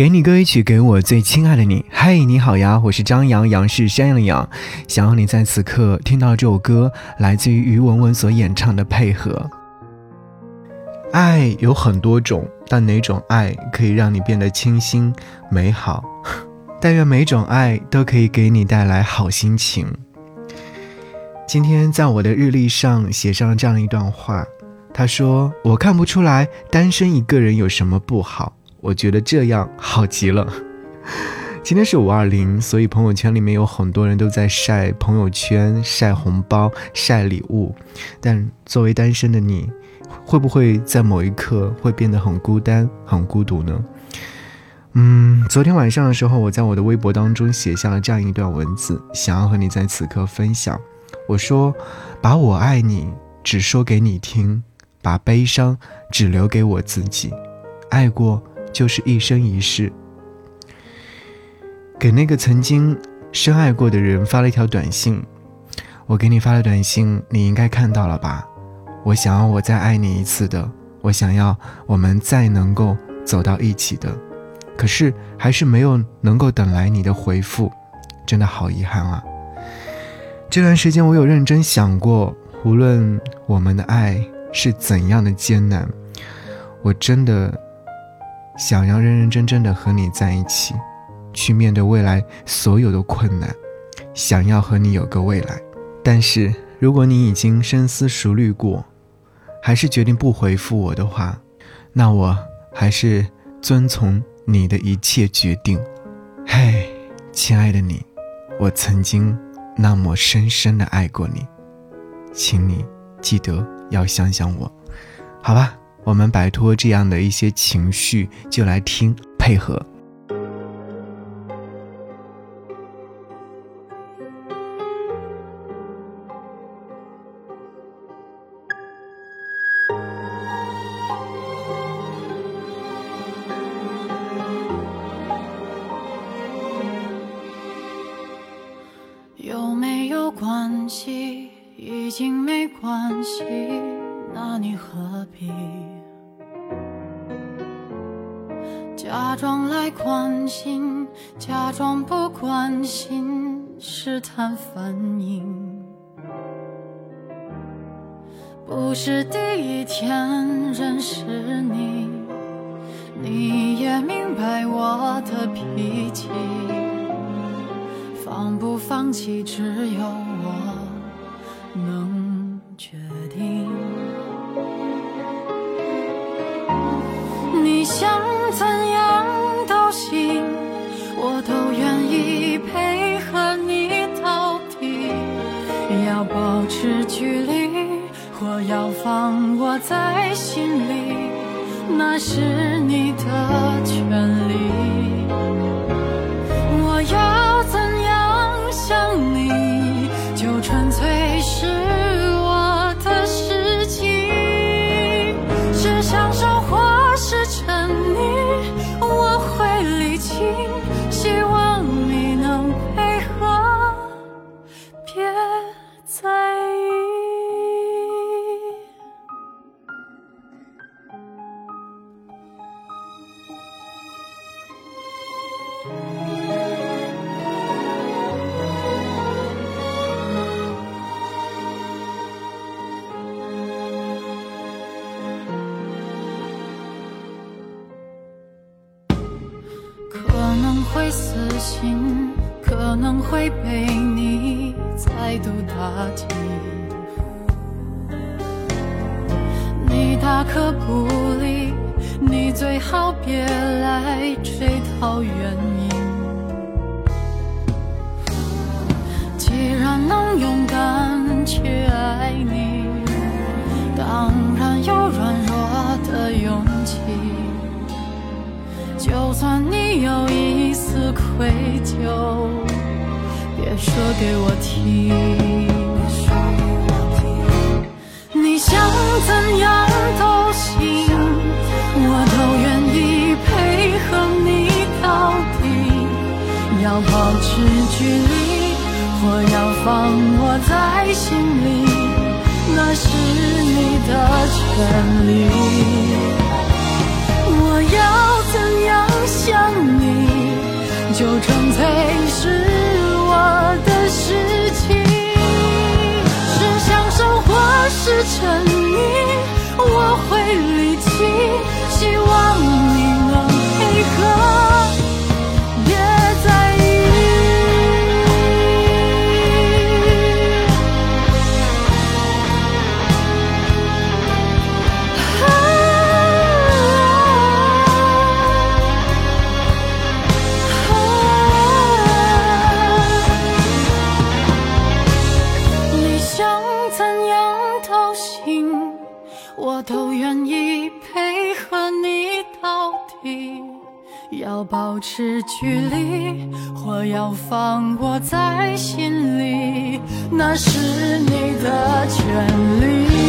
给你歌一曲，给我最亲爱的你。嘿，你好呀，我是张扬，杨是山羊羊。想要你在此刻听到这首歌，来自于于文文所演唱的《配合》。爱有很多种，但哪种爱可以让你变得清新美好？但愿每种爱都可以给你带来好心情。今天在我的日历上写上了这样一段话，他说：“我看不出来单身一个人有什么不好。”我觉得这样好极了。今天是五二零，所以朋友圈里面有很多人都在晒朋友圈、晒红包、晒礼物。但作为单身的你，会不会在某一刻会变得很孤单、很孤独呢？嗯，昨天晚上的时候，我在我的微博当中写下了这样一段文字，想要和你在此刻分享。我说：“把我爱你只说给你听，把悲伤只留给我自己。爱过。”就是一生一世。给那个曾经深爱过的人发了一条短信，我给你发了短信，你应该看到了吧？我想要我再爱你一次的，我想要我们再能够走到一起的，可是还是没有能够等来你的回复，真的好遗憾啊！这段时间我有认真想过，无论我们的爱是怎样的艰难，我真的。想要认认真真的和你在一起，去面对未来所有的困难，想要和你有个未来。但是如果你已经深思熟虑过，还是决定不回复我的话，那我还是遵从你的一切决定。嘿，亲爱的你，我曾经那么深深的爱过你，请你记得要想想我，好吧？我们摆脱这样的一些情绪，就来听配合。有没有关系？已经没关系，那你何必？假装来关心，假装不关心，试探反应。不是第一天认识你，你也明白我的脾气。放不放弃，只有我能决定。你想。要放我在心里，那是你的权利。可能会死心，可能会被你再度打击。你大可不理，你最好别来追讨原因。既然能勇敢去爱你，愧疚，别说给我听。你想怎样都行，我都愿意配合你到底。要保持距离，或要放我在心里，那是你的权利。我要怎样。想你。就站在十要保持距离，或要放我在心里，那是你的权利。